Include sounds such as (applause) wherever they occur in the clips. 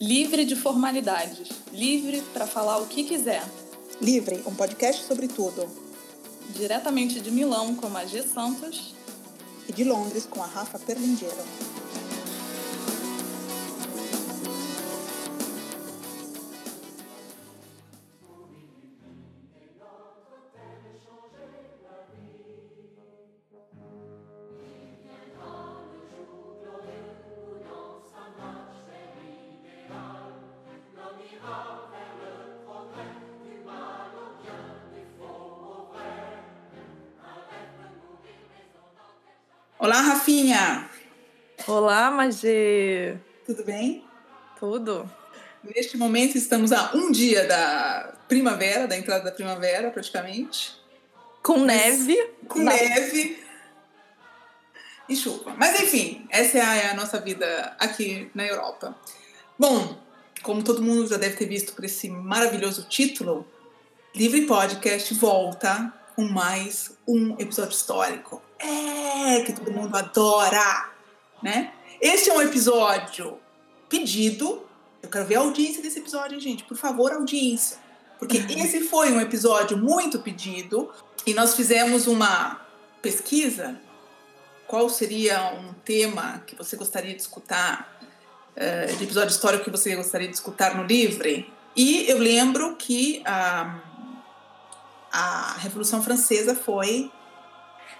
Livre de formalidades, livre para falar o que quiser. Livre, um podcast sobre tudo. Diretamente de Milão com a G Santos e de Londres com a Rafa Perlingeiro. Magê! Tudo bem? Tudo. Neste momento estamos a um dia da primavera, da entrada da primavera, praticamente. Com Mas, neve. Com Na... neve e chuva. Mas enfim, essa é a nossa vida aqui na Europa. Bom, como todo mundo já deve ter visto por esse maravilhoso título, Livre Podcast volta com mais um episódio histórico é, que todo mundo adora, né? Este é um episódio pedido. Eu quero ver a audiência desse episódio, gente. Por favor, audiência. Porque (laughs) esse foi um episódio muito pedido e nós fizemos uma pesquisa. Qual seria um tema que você gostaria de escutar, uh, de episódio histórico que você gostaria de escutar no Livre? E eu lembro que a, a Revolução Francesa foi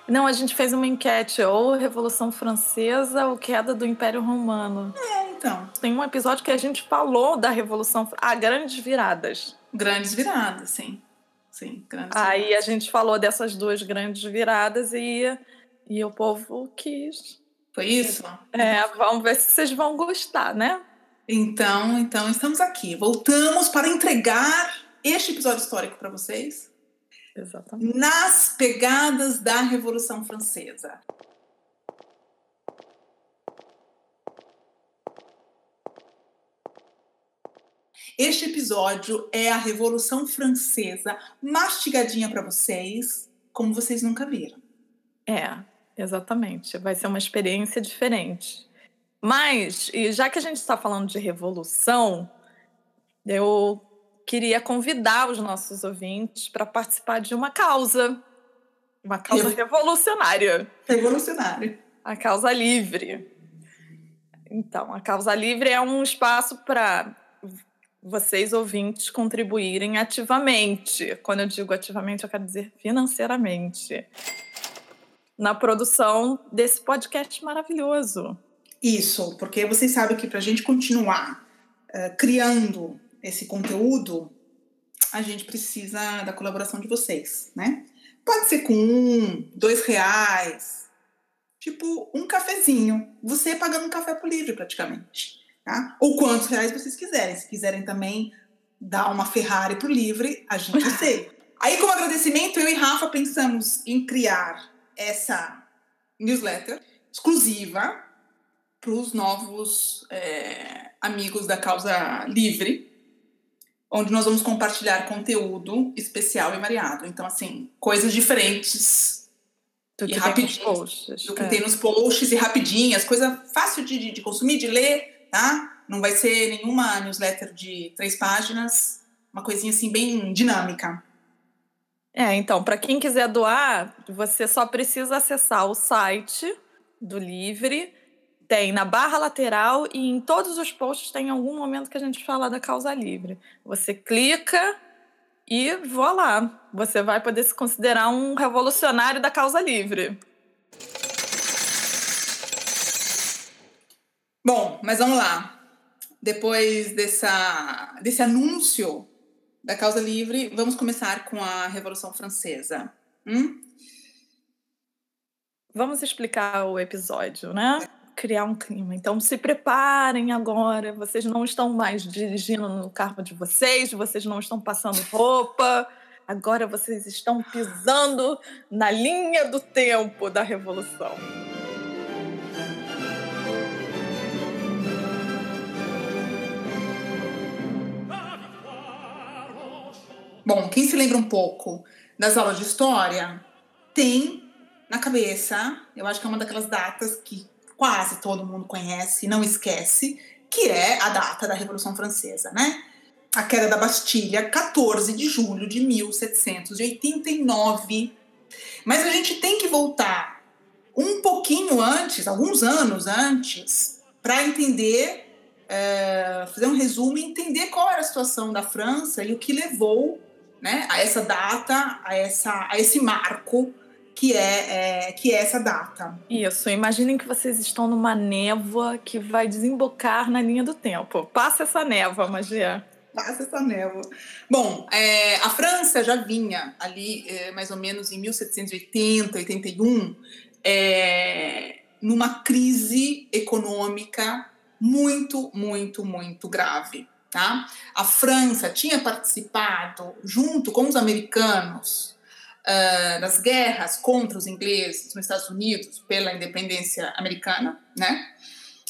não, a gente fez uma enquete, ou Revolução Francesa ou Queda do Império Romano. É, então. Tem um episódio que a gente falou da Revolução... Ah, Grandes Viradas. Grandes Viradas, sim. Sim, grandes Aí viradas. a gente falou dessas duas grandes viradas e, e o povo quis. Foi isso? É, vamos ver se vocês vão gostar, né? Então, então estamos aqui. Voltamos para entregar este episódio histórico para vocês. Exatamente. nas pegadas da Revolução Francesa. Este episódio é a Revolução Francesa mastigadinha para vocês, como vocês nunca viram. É, exatamente. Vai ser uma experiência diferente. Mas, e já que a gente está falando de revolução, eu queria convidar os nossos ouvintes para participar de uma causa, uma causa revolucionária. Revolucionária. A causa livre. Então, a causa livre é um espaço para vocês ouvintes contribuírem ativamente. Quando eu digo ativamente, eu quero dizer financeiramente. Na produção desse podcast maravilhoso. Isso, porque vocês sabem que para a gente continuar uh, criando esse conteúdo, a gente precisa da colaboração de vocês, né? Pode ser com um, dois reais, tipo um cafezinho. Você pagando um café por livre, praticamente. Tá? Ou quantos reais vocês quiserem. Se quiserem também dar uma Ferrari pro livre, a gente (laughs) aceita. Aí, como agradecimento, eu e Rafa pensamos em criar essa newsletter exclusiva para os novos é, amigos da causa livre, onde nós vamos compartilhar conteúdo especial e variado. Então, assim, coisas diferentes do que, e rapidinhas, do que é. tem nos posts e rapidinhas, coisa fácil de, de consumir, de ler, tá? Não vai ser nenhuma newsletter de três páginas, uma coisinha assim bem dinâmica. É, então, para quem quiser doar, você só precisa acessar o site do Livre tem na barra lateral e em todos os posts tem algum momento que a gente fala da causa livre. Você clica e voa lá. Você vai poder se considerar um revolucionário da causa livre. Bom, mas vamos lá. Depois dessa, desse anúncio da causa livre, vamos começar com a Revolução Francesa. Hum? Vamos explicar o episódio, né? Criar um clima. Então se preparem agora. Vocês não estão mais dirigindo no carro de vocês, vocês não estão passando roupa. Agora vocês estão pisando na linha do tempo da revolução. Bom, quem se lembra um pouco das aulas de história tem na cabeça, eu acho que é uma daquelas datas que quase todo mundo conhece, não esquece, que é a data da Revolução Francesa, né? A queda da Bastilha, 14 de julho de 1789. Mas a gente tem que voltar um pouquinho antes, alguns anos antes, para entender, é, fazer um resumo e entender qual era a situação da França e o que levou né, a essa data, a, essa, a esse marco que é, é, que é essa data. Isso, imaginem que vocês estão numa névoa que vai desembocar na linha do tempo. Passa essa névoa, Magia. Passa essa névoa. Bom, é, a França já vinha ali, é, mais ou menos em 1780, 81, é, numa crise econômica muito, muito, muito grave. Tá? A França tinha participado, junto com os americanos, uh, guerras contra os ingleses nos Estados Unidos pela independência americana, né?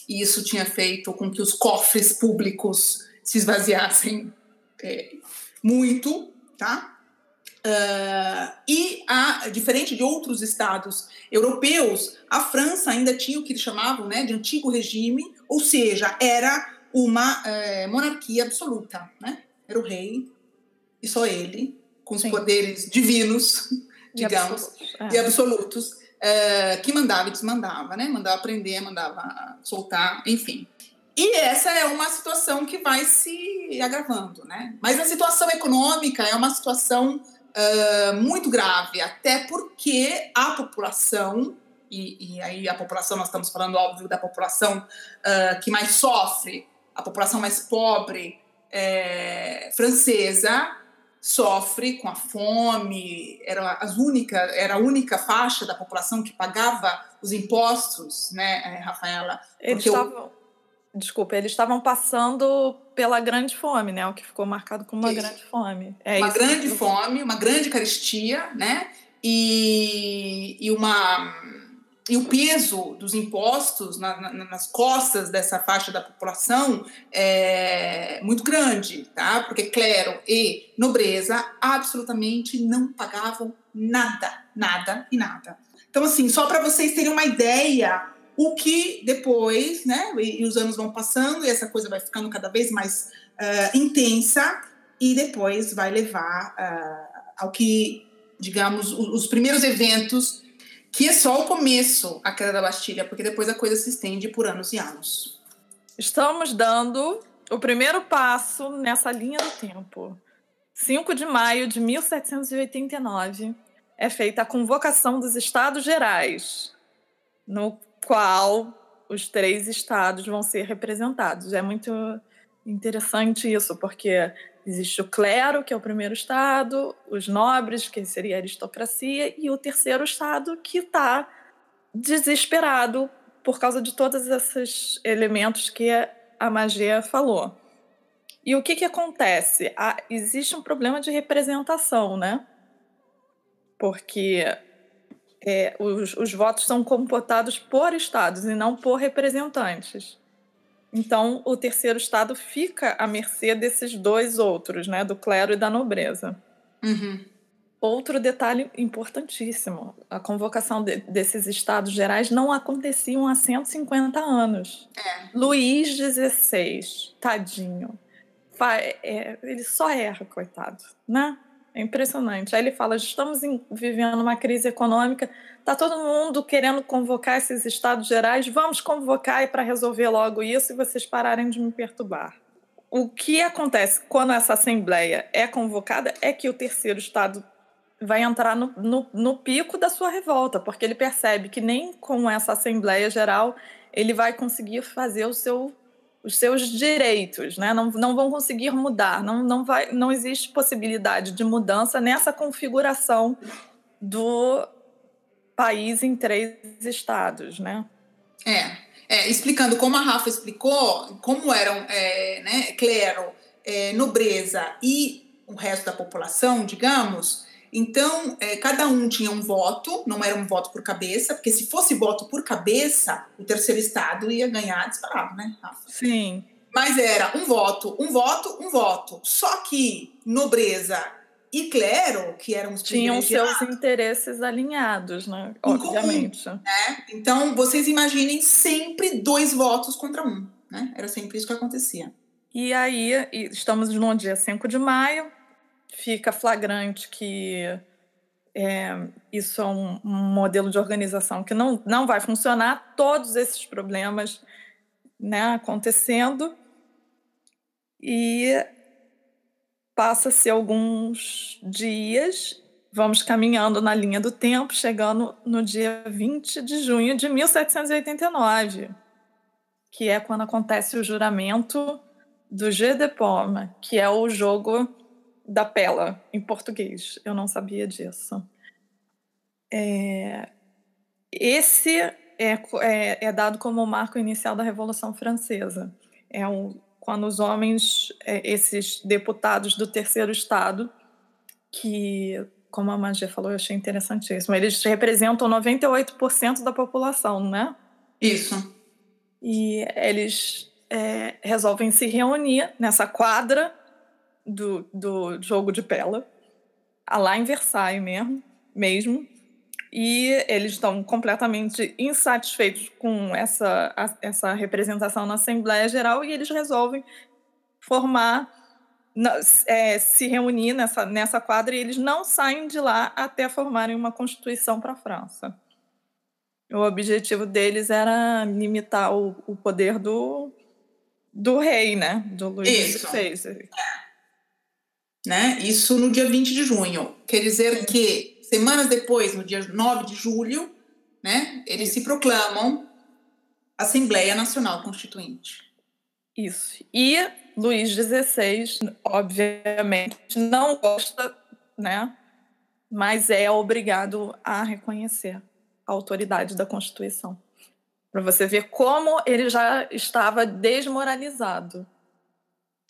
E isso tinha feito com que os cofres públicos se esvaziassem é, muito, tá? Uh, e, a, diferente de outros estados europeus, a França ainda tinha o que eles chamavam né, de antigo regime, ou seja, era uma é, monarquia absoluta. Né? Era o rei, e só ele, com os Sim. poderes divinos, digamos, absolutos, é. e absolutos, é, que mandava e desmandava, né? Mandava prender, mandava soltar, enfim. E essa é uma situação que vai se agravando, né? Mas a situação econômica é uma situação uh, muito grave, até porque a população, e, e, aí a população, nós estamos falando, óbvio, da população uh, que mais sofre, a população mais pobre é, francesa, sofre com a fome, era, as única, era a única faixa da população que pagava os impostos, né, eh, Rafaela? Eles estavam, desculpa, eles estavam passando pela grande fome, né, o que ficou marcado como uma isso. grande fome. É uma grande fome, uma grande carestia, né, e, e uma e o peso dos impostos na, na, nas costas dessa faixa da população é muito grande, tá? Porque clero e nobreza absolutamente não pagavam nada, nada e nada. Então, assim, só para vocês terem uma ideia, o que depois, né? E, e, os anos vão passando e essa coisa vai ficando cada vez mais uh, intensa e depois vai levar uh, ao que, digamos, os, os primeiros eventos que é só o começo, a queda da Bastilha, porque depois a coisa se estende por anos e anos. Estamos dando o primeiro passo nessa linha do tempo. 5 de maio de 1789 é feita a convocação dos Estados Gerais, no qual os três estados vão ser representados. É muito interessante isso, porque Existe o clero, que é o primeiro estado, os nobres, que seria a aristocracia, e o terceiro estado, que está desesperado por causa de todos esses elementos que a magia falou. E o que, que acontece? Ah, existe um problema de representação, né? Porque é, os, os votos são computados por estados e não por representantes. Então, o terceiro estado fica à mercê desses dois outros, né, do clero e da nobreza. Uhum. Outro detalhe importantíssimo: a convocação de, desses estados gerais não aconteciam há 150 anos. É. Luís XVI, tadinho, é, ele só erra, coitado, né? É impressionante. Aí ele fala: estamos em, vivendo uma crise econômica, está todo mundo querendo convocar esses estados gerais, vamos convocar para resolver logo isso e vocês pararem de me perturbar. O que acontece quando essa assembleia é convocada é que o terceiro estado vai entrar no, no, no pico da sua revolta, porque ele percebe que nem com essa assembleia geral ele vai conseguir fazer o seu os seus direitos, né? não, não vão conseguir mudar, não, não, vai, não existe possibilidade de mudança nessa configuração do país em três estados. Né? É, é explicando como a Rafa explicou, como eram é, né, clero, é, nobreza e o resto da população, digamos, então, é, cada um tinha um voto, não era um voto por cabeça, porque se fosse voto por cabeça, o terceiro estado ia ganhar disparado, né, Rafa? Sim. Mas era um voto, um voto, um voto. Só que nobreza e clero, que eram os Tinham seus interesses alinhados, né? Obviamente. Comum, né? Então, vocês imaginem sempre dois votos contra um. né? Era sempre isso que acontecia. E aí, estamos no dia 5 de maio, fica flagrante que é, isso é um, um, modelo de organização que não, não vai funcionar, todos esses problemas né, acontecendo. E passa-se alguns dias, vamos caminhando na linha do tempo, chegando no dia 20 de junho de 1789, que é quando acontece o juramento do Jeu de Paume, que é o jogo da Pela, em português. Eu não sabia disso. É, esse é, é, é, dado como o marco inicial da Revolução Francesa. É um, quando os homens, é, esses deputados do terceiro estado, que, como a Magia falou, eu achei interessantíssimo, eles representam 98% da população, né? Isso. E eles é, resolvem se reunir nessa quadra do, do jogo de pela, lá em Versailles mesmo, mesmo. E eles estão completamente insatisfeitos com essa, a, essa representação na Assembleia Geral e eles resolvem formar, é, se reunir nessa, nessa quadra e eles não saem de lá até formarem uma Constituição para a França. O objetivo deles era limitar o, o poder do, do rei, né? Do Luís XVI. Né? Isso no dia 20 de junho. Quer dizer que, semanas depois, no dia 9 de julho, né, eles Isso. se proclamam Assembleia Nacional Constituinte. Isso. E Luís XVI, obviamente, não gosta, né? Mas é obrigado a reconhecer a autoridade da Constituição. Para você ver como ele já estava desmoralizado.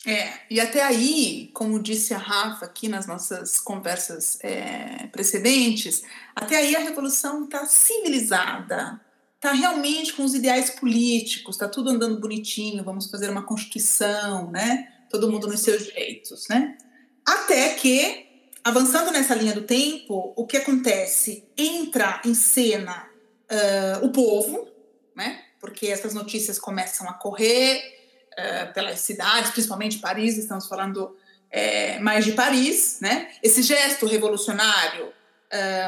É, e até aí, como disse a Rafa aqui nas nossas conversas é, precedentes, até aí a revolução está civilizada, está realmente com os ideais políticos, está tudo andando bonitinho, vamos fazer uma constituição, né? Todo mundo nos seus direitos, né? Até que, avançando nessa linha do tempo, o que acontece? Entra em cena uh, o povo, né? Porque essas notícias começam a correr pelas cidades, principalmente Paris, estamos falando é, mais de Paris, né? Esse gesto revolucionário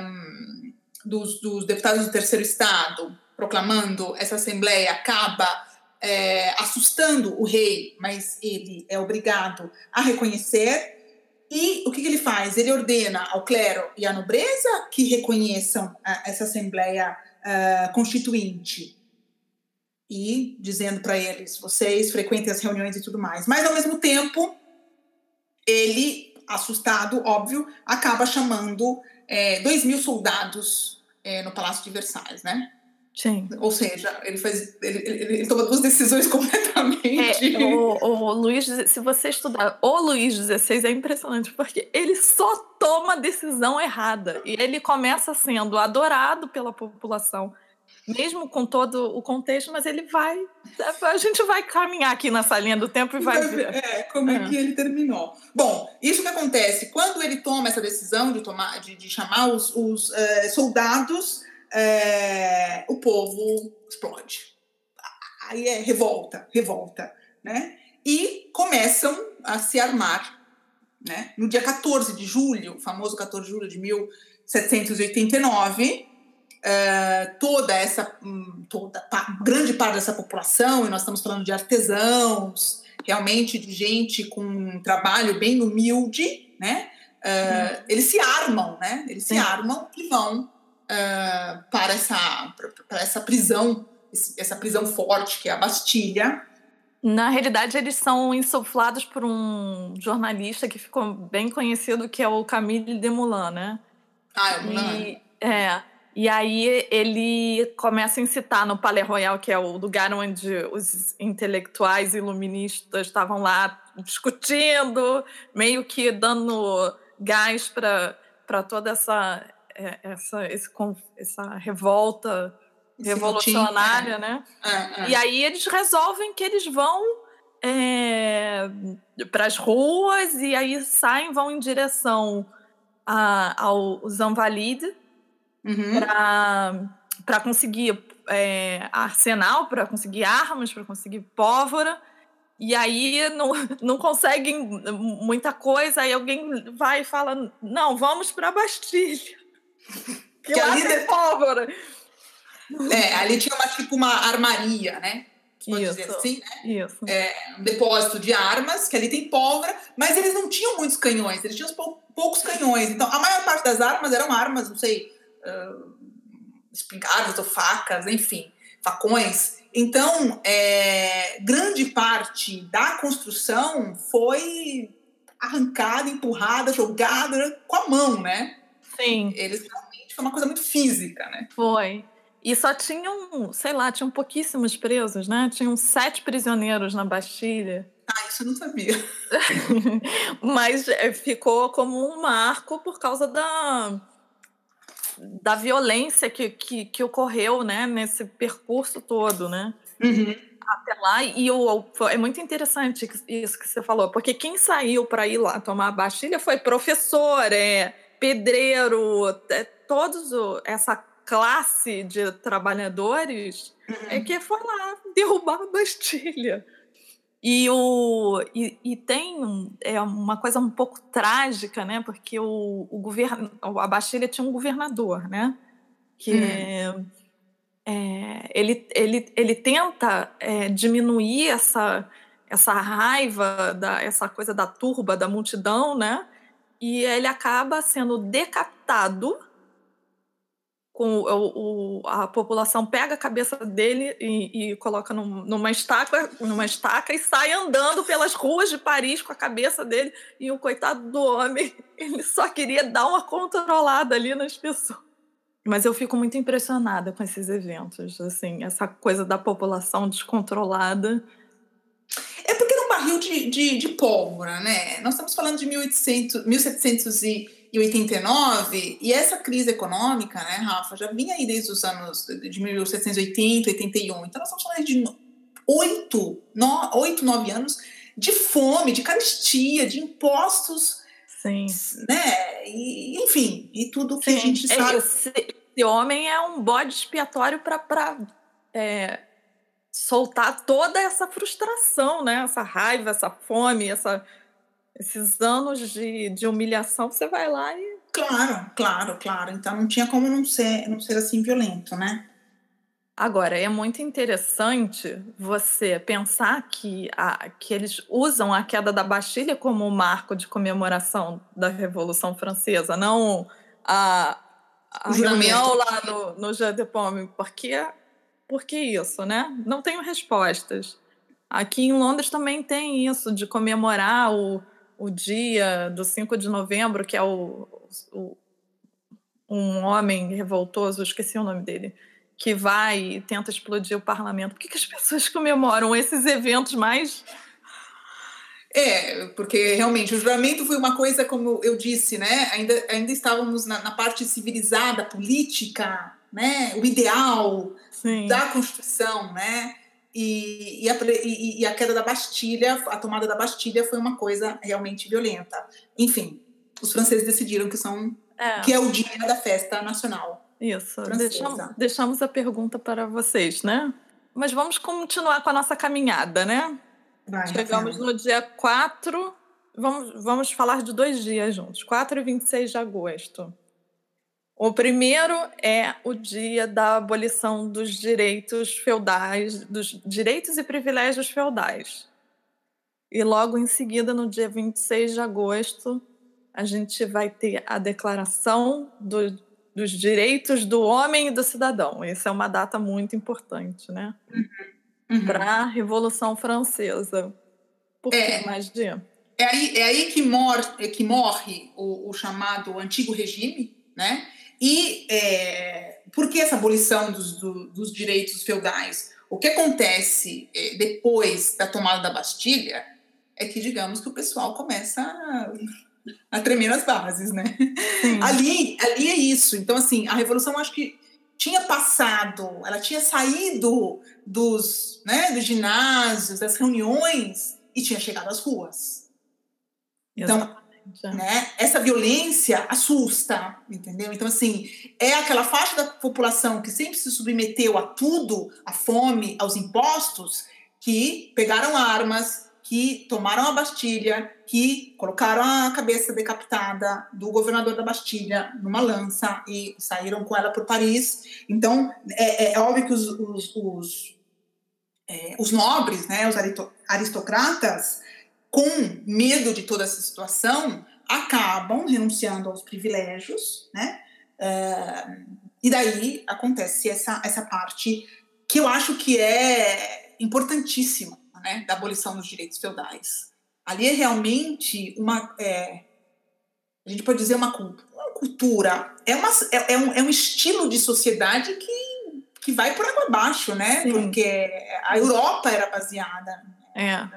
um, dos, dos, deputados do terceiro estado proclamando essa assembleia acaba é, assustando o rei, mas ele é obrigado a reconhecer. E o que, que ele faz? Ele ordena ao clero e à nobreza que reconheçam essa assembleia constituinte e dizendo para eles: vocês frequentem as reuniões e tudo mais. Mas, ao mesmo tempo, ele, assustado, óbvio, acaba chamando é, dois mil soldados é, no Palácio de Versalhes, né? Sim. Ou seja, ele faz. Ele, ele, ele toma duas decisões (laughs) completamente. É, o, o Luiz, se você estudar o Luiz XVI, é impressionante, porque ele só toma decisão errada. E ele começa sendo adorado pela população mesmo com todo o contexto, mas ele vai. A gente vai caminhar aqui nessa linha do tempo e vai ver. É, como é, é que ele terminou. Bom, isso que acontece, quando ele toma essa decisão de, tomar, de, de chamar os, os uh, soldados, uh, o povo explode. Aí é revolta, revolta, né? E começam a se armar, né? No dia 14 de julho, o famoso 14 de julho de 1789, uh, toda essa, hum, toda, grande parte dessa população, e nós estamos falando de artesãos, realmente de gente com um trabalho bem humilde, né? Uh, eles se armam, né? Eles Sim. se armam e vão uh, para essa para essa prisão, essa prisão forte que é a Bastilha. Na realidade, eles são insuflados por um jornalista que ficou bem conhecido, que é o Camille Desmoulins, né? Ah, é o Moulin. E, é, e aí ele começa a incitar no Palais Royal, que é o lugar onde os intelectuais iluministas estavam lá discutindo, meio que dando gás para toda essa, é, essa, esse, essa revolta revolucionária, né? É, é. E aí eles resolvem que eles vão é, para as ruas e aí saem, vão em direção a, ao Zanvalide, uhum. para conseguir é, arsenal, para conseguir armas, para conseguir pólvora. E aí não, (laughs) não conseguem muita coisa, aí alguém vai e fala: não, vamos para a Bastilha. (laughs) Que, que lá ali tem de... pólvora. É, ali tinha uma, tipo uma armaria, né? Pode Isso. dizer assim, né? Isso. É, um depósito de armas, que ali tem pólvora, mas eles não tinham muitos canhões, eles tinham pou, poucos canhões. Então, a maior parte das armas eram armas, não sei, uh, espingardas ou facas, enfim, facões. Então, é, grande parte da construção foi arrancada, empurrada, jogada com a mão, né? Sim. Eles realmente foi uma coisa muito física, né? Foi. E só tinham, sei lá, tinham pouquíssimos presos, né? Tinham sete prisioneiros na Bastilha. Ah, isso eu não sabia. (laughs) Mas é, ficou como um marco por causa da, da violência que, que, que ocorreu né, nesse percurso todo, né? Uhum. Até lá, e o, é muito interessante isso que você falou, porque quem saiu para ir lá tomar a Bastilha foi professor, é, pedreiro, é, todos o, essa classe de trabalhadores uhum. é que foi lá derrubar a Bastilha. E, o, e, e, tem é uma coisa um pouco trágica, né? Porque o, o governo, a Bastilha tinha um governador, né? Que uhum. é, ele, ele, ele tenta é, diminuir essa, essa raiva, da, essa coisa da turba, da multidão, né? E ele acaba sendo decapitado com o, o, a população pega a cabeça dele e, e coloca num, numa estaca, numa estaca e sai andando pelas ruas de Paris com a cabeça dele e o coitado do homem, (laughs) ele só queria dar uma controlada ali nas pessoas. Mas eu fico muito impressionada com esses eventos, assim, essa coisa da população descontrolada. É porque era um barril de, de, de pólvora, né? Nós estamos falando de 1800, 1700 e e 89, e essa crise econômica, né, Rafa, já vinha aí desde os anos de 1780, 81. Então, nós estamos falando de oito, oito, nove anos de fome, de carestia, de impostos. Sim. Né? E, enfim, e tudo que Sim. a gente sabe. Esse, esse homem é um bode expiatório para é, soltar toda essa frustração, né? essa raiva, essa fome, essa esses anos de, de humilhação, você vai lá e. Claro, claro, claro. Então não tinha como não ser, não ser assim violento, né? Agora, é muito interessante você pensar que, a, que eles usam a queda da Bastilha como um marco de comemoração da Revolução Francesa, não a, a reunião lá no, no Jeu de Pomme. Por que, por que isso, né? Não tenho respostas. Aqui em Londres também tem isso, de comemorar o, o dia do 5 de novembro, que é o, o, um homem revoltoso, esqueci o nome dele, que vai e tenta explodir o parlamento. Por que, que as pessoas comemoram esses eventos mais. É, porque realmente o juramento foi uma coisa, como eu disse, né? Ainda, ainda estávamos na, na parte civilizada, política, né? O ideal Sim. da Constituição, né? E, e, a, e, a, queda da Bastilha, a tomada da Bastilha foi uma coisa realmente violenta. Enfim, os franceses decidiram que são é. que é o dia da festa nacional. Isso. Deixamos, deixamos a pergunta para vocês, né? Mas vamos continuar com a nossa caminhada, né? Vai, Chegamos no dia 4. Vamos, vamos falar de dois dias juntos, 4 e 26 de agosto. O primeiro é o dia da abolição dos direitos feudais, dos direitos e privilégios feudais. E logo em seguida, no dia 26 de agosto, a gente vai ter a declaração do, dos direitos do homem e do cidadão. Essa é uma data muito importante, né? Uhum. Uhum. Para a Revolução Francesa. Por é, que mais dia? É aí, é aí que, mor, que morre o, o chamado Antigo Regime, né? E é, por que essa abolição dos, do, dos direitos feudais? O que acontece é, depois da tomada da Bastilha é que, digamos, que o pessoal começa a, a tremer nas bases, né? Ali, ali é isso. Então, assim, a Revolução, acho que tinha passado, ela tinha saído dos, né, dos ginásios, das reuniões e tinha chegado às ruas. Então, Né? Essa violência assusta, entendeu? Então, assim, é aquela faixa da população que sempre se submeteu a tudo, à fome, aos impostos, que pegaram armas, que tomaram a Bastilha, que colocaram a cabeça decapitada do governador da Bastilha numa lança e saíram com ela por Paris. Então, é, é óbvio que os, os, os, é, os nobres, né, os aristocratas, com medo de toda essa situação, acabam renunciando aos privilégios, né? Uh, e daí acontece essa, essa parte que eu acho que é importantíssima, né, da abolição dos direitos feudais. Ali é realmente uma, é, a gente pode dizer uma, uma cultura, é, uma, é, é, um, é um estilo de sociedade que, que vai por água abaixo, né? Sim. Porque a Europa era baseada é.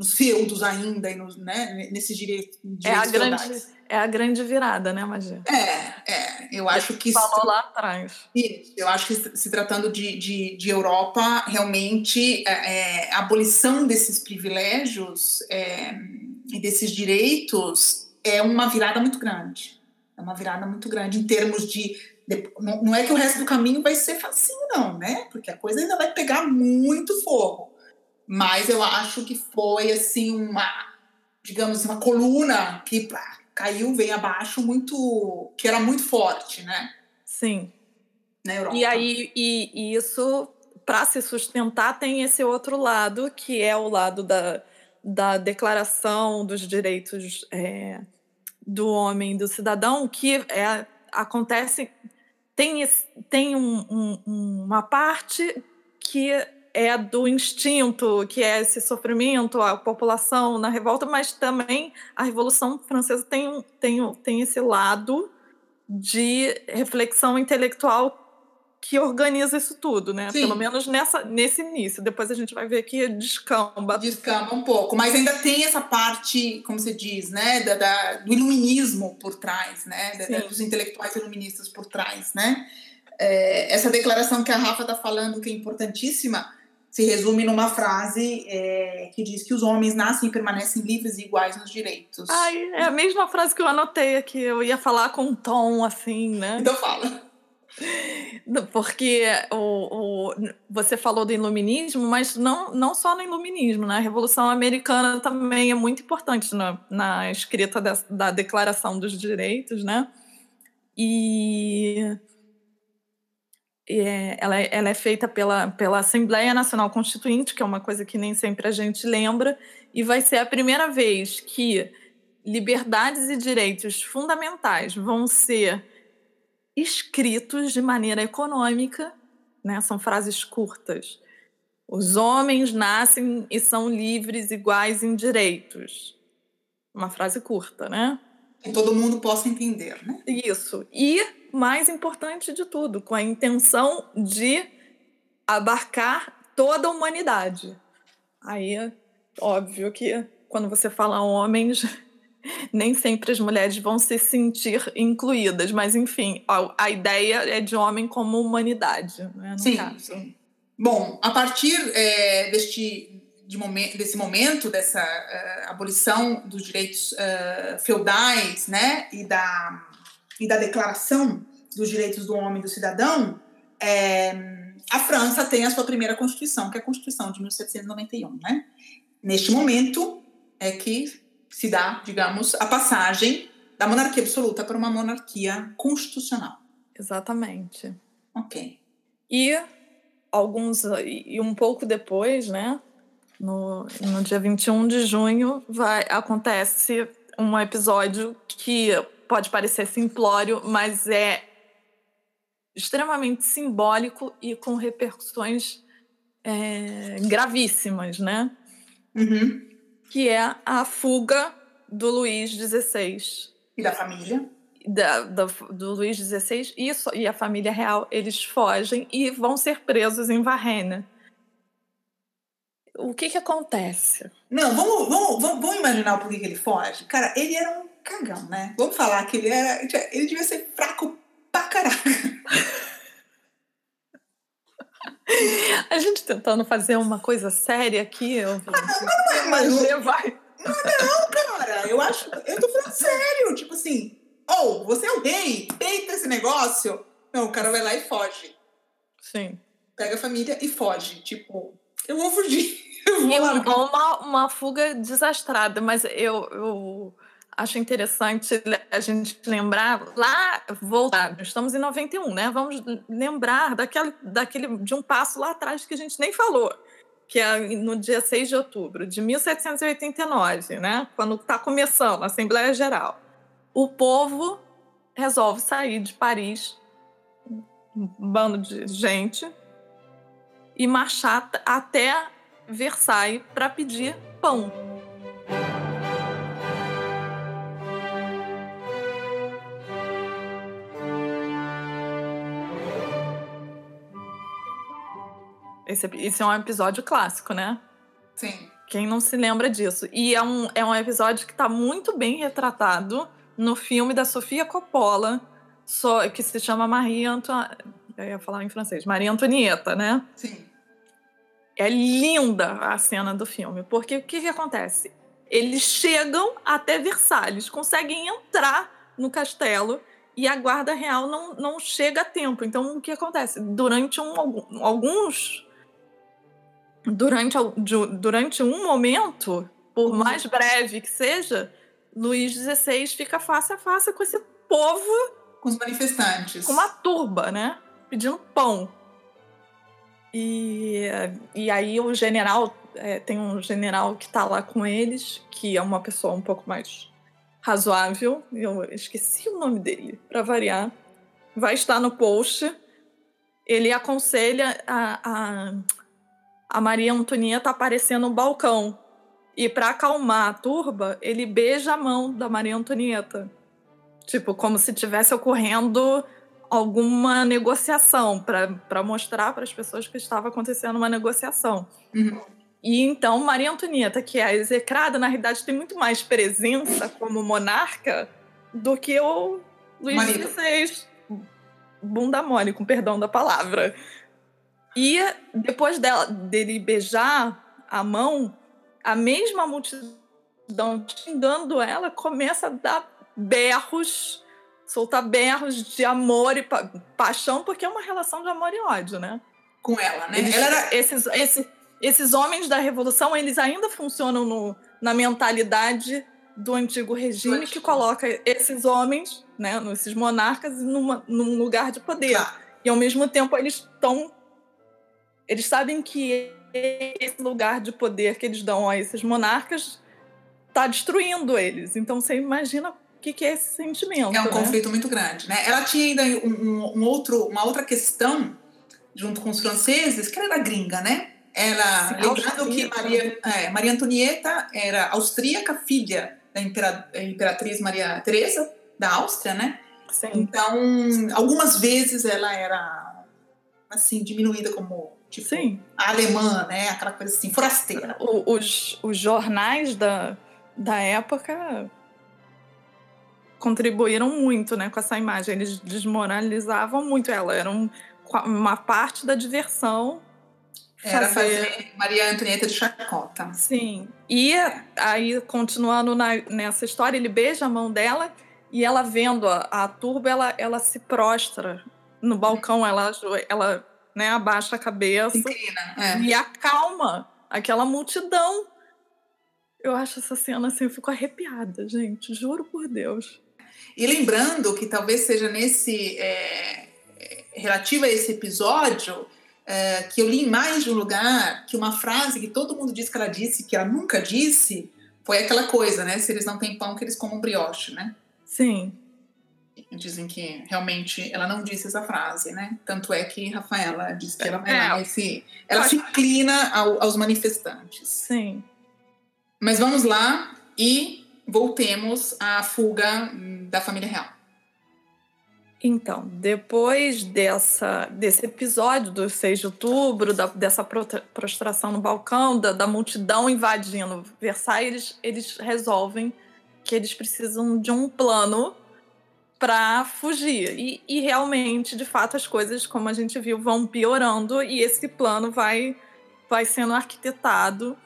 Nos feudos ainda e nos, né, nesses direitos, direitos é a feudais. Grande é a grande virada, né, Magia? É, é. Eu acho que. Falou lá atrás. Isso. Eu acho que se tratando de, de, de Europa, realmente é, é, a abolição desses privilégios é, e desses direitos é uma virada muito grande. É uma virada muito grande em termos de. não é que o resto do caminho vai ser facinho, não, né? Porque a coisa ainda vai pegar muito fogo. Mas eu acho que foi assim uma, digamos, uma coluna que caiu, veio abaixo muito, que era muito forte, né? Sim. Na Europa. E aí, e, e isso, para se sustentar, tem esse outro lado, que é o lado da, da declaração dos direitos é, do homem, do cidadão, que é, acontece, tem, tem um, um, uma parte que é do instinto, que é esse sofrimento, a população na revolta, mas também a Revolução Francesa tem, tem, tem esse lado de reflexão intelectual que organiza isso tudo, né? Sim. Pelo menos nessa, nesse início. Depois a gente vai ver que descamba. Descamba um pouco, mas ainda tem essa parte, como você diz, né, da, da do iluminismo por trás, né, da, dos intelectuais iluministas por trás, né? É, essa declaração que a Rafa está falando que é importantíssima se resume numa frase é, que diz que os homens nascem e permanecem livres e iguais nos direitos. Ai, é a mesma frase que eu anotei aqui. Eu ia falar com um tom assim, né? Então fala. Porque o, o, você falou do iluminismo, mas não, não só no iluminismo, né? A Revolução Americana também é muito importante na, na escrita da, da Declaração dos Direitos, né? E é, ela, é, ela é feita pela, pela Assembleia Nacional Constituinte, que é uma coisa que nem sempre a gente lembra, e vai ser a primeira vez que liberdades e direitos fundamentais vão ser escritos de maneira econômica, né? são frases curtas. Os homens nascem e são livres, iguais em direitos. Uma frase curta, né? Que todo mundo possa entender, né? Isso. E mais importante de tudo, com a intenção de abarcar toda a humanidade. Aí, óbvio que quando você fala homens, (laughs) nem sempre as mulheres vão se sentir incluídas, mas enfim, a, a ideia é de homem como humanidade, né, Sim. Caso. Bom, a partir é, deste de desse momento dessa uh, abolição dos direitos uh, feudais, né, e da e da Declaração dos Direitos do Homem e do Cidadão, é, a França tem a sua primeira Constituição, que é a Constituição de 1791. Né? Neste momento é que se dá, digamos, a passagem da monarquia absoluta para uma monarquia constitucional. Exatamente. Ok. E alguns e um pouco depois, né, no, no dia 21 de junho, vai acontece um episódio que pode parecer simplório, mas é extremamente simbólico e com repercussões é, gravíssimas, né? Uhum. Que é a fuga do Luís XVI. E da família? Da, da, do Luís XVI e, e a família real, eles fogem e vão ser presos em Varrena. O que que acontece? Não, vamos, vamos, vamos, vamos imaginar o porquê que ele foge. Cara, ele era um cagão, né? Vamos falar que ele era. Ele devia ser fraco pra caraca. A gente tentando fazer uma coisa séria aqui. Eu... Ah, não, mas, vai. Não, cara. cara. Eu acho. Eu tô falando sério. Tipo assim, ou oh, você é o rei, peita esse negócio. Não, o cara vai lá e foge. Sim. Pega a família e foge. Tipo, eu vou fugir. (laughs) Eu vou uma, uma fuga desastrada, mas eu, eu acho interessante a gente lembrar lá, voltar, estamos em 91, né? Vamos lembrar daquele, daquele, de um passo lá atrás que a gente nem falou, que é no dia 6 de outubro de 1789, né? Quando está começando a Assembleia Geral. O povo resolve sair de Paris, um bando de gente, e marchar até Versailles para pedir pão. Esse, esse é um episódio clássico, né? Sim. Quem não se lembra disso? E é um, é um episódio que está muito bem retratado no filme da Sofia Coppola, que se chama Marie Antoinette. Eu ia falar em francês, Maria Antonieta, né? Sim. É linda a cena do filme, porque o que, que acontece? Eles chegam até Versalhes, conseguem entrar no castelo e a guarda real não, não chega a tempo. Então, o que acontece? Durante um, alguns. Durante, durante um momento, por uhum. mais breve que seja, Luís XVI fica face a face com esse povo. Com os manifestantes. Com uma turba, né? Pedindo pão. E, e aí o general, é, tem um general que tá lá com eles, que é uma pessoa um pouco mais razoável, eu esqueci o nome dele, para variar, vai estar no post. Ele aconselha a, a, a Maria Antonieta aparecer no balcão. E para acalmar a turba, ele beija a mão da Maria Antonieta. Tipo, como se tivesse ocorrendo alguma negociação para mostrar para as pessoas que estava acontecendo uma negociação. Uhum. E então Maria Antonieta, que é a execrada, na realidade tem muito mais presença como monarca do que o Luís XVI. Bunda mole, com perdão da palavra. E depois dela, dele beijar a mão, a mesma multidão xingando ela começa a dar berros soltar berros de amor e pa paixão, porque é uma relação de amor e ódio, né? Com ela, né? Eles, ela era... esses, esses, esses homens da Revolução, eles ainda funcionam no, na mentalidade do antigo regime que coloca esses homens, né, esses monarcas, numa, num lugar de poder. Claro. E ao mesmo tempo eles estão. Eles sabem que esse lugar de poder que eles dão a esses monarcas está destruindo eles. Então você imagina o que, que, é esse sentimento. É um né? conflito muito grande, né? Ela tinha ainda um, um, outro, uma outra questão junto com os franceses, que ela era gringa, né? Ela, lembrando que Maria, é, Maria Antonieta era austríaca, filha da imperatriz Maria Teresa da Áustria, né? Sim. Então, algumas vezes ela era assim diminuída como tipo Sim. alemã, né? Aquela coisa assim, forasteira. O, os, os jornais da, da época contribuíram muito né, com essa imagem. Eles desmoralizavam muito ela. Era um, uma parte da diversão. Era fazer... fazer Maria Antonieta de chacota. Sim. E aí, continuando na, nessa história, ele beija a mão dela e ela vendo a, a turba, ela, ela se prostra no balcão, ela, ela né, abaixa a cabeça Inclina, é. e acalma aquela multidão. Eu acho essa cena assim, eu fico arrepiada, gente, juro por Deus. E lembrando que talvez seja nesse. É, relativo a esse episódio, é, que eu li em mais de um lugar que uma frase que todo mundo diz que ela disse, que ela nunca disse, foi aquela coisa, né? Se eles não têm pão, que eles comam brioche, né? Sim. Dizem que realmente ela não disse essa frase, né? Tanto é que Rafaela disse que ela vai é, lá se, ela se inclina ao, aos manifestantes. Sim. Mas vamos lá e voltemos à fuga da família real. Então, depois dessa, desse episódio do 6 de outubro, da, dessa prostração no balcão, da, da multidão invadindo Versailles, eles, eles resolvem que eles precisam de um plano para fugir. E, e, realmente, de fato, as coisas, como a gente viu, vão piorando e esse plano vai, vai sendo arquitetado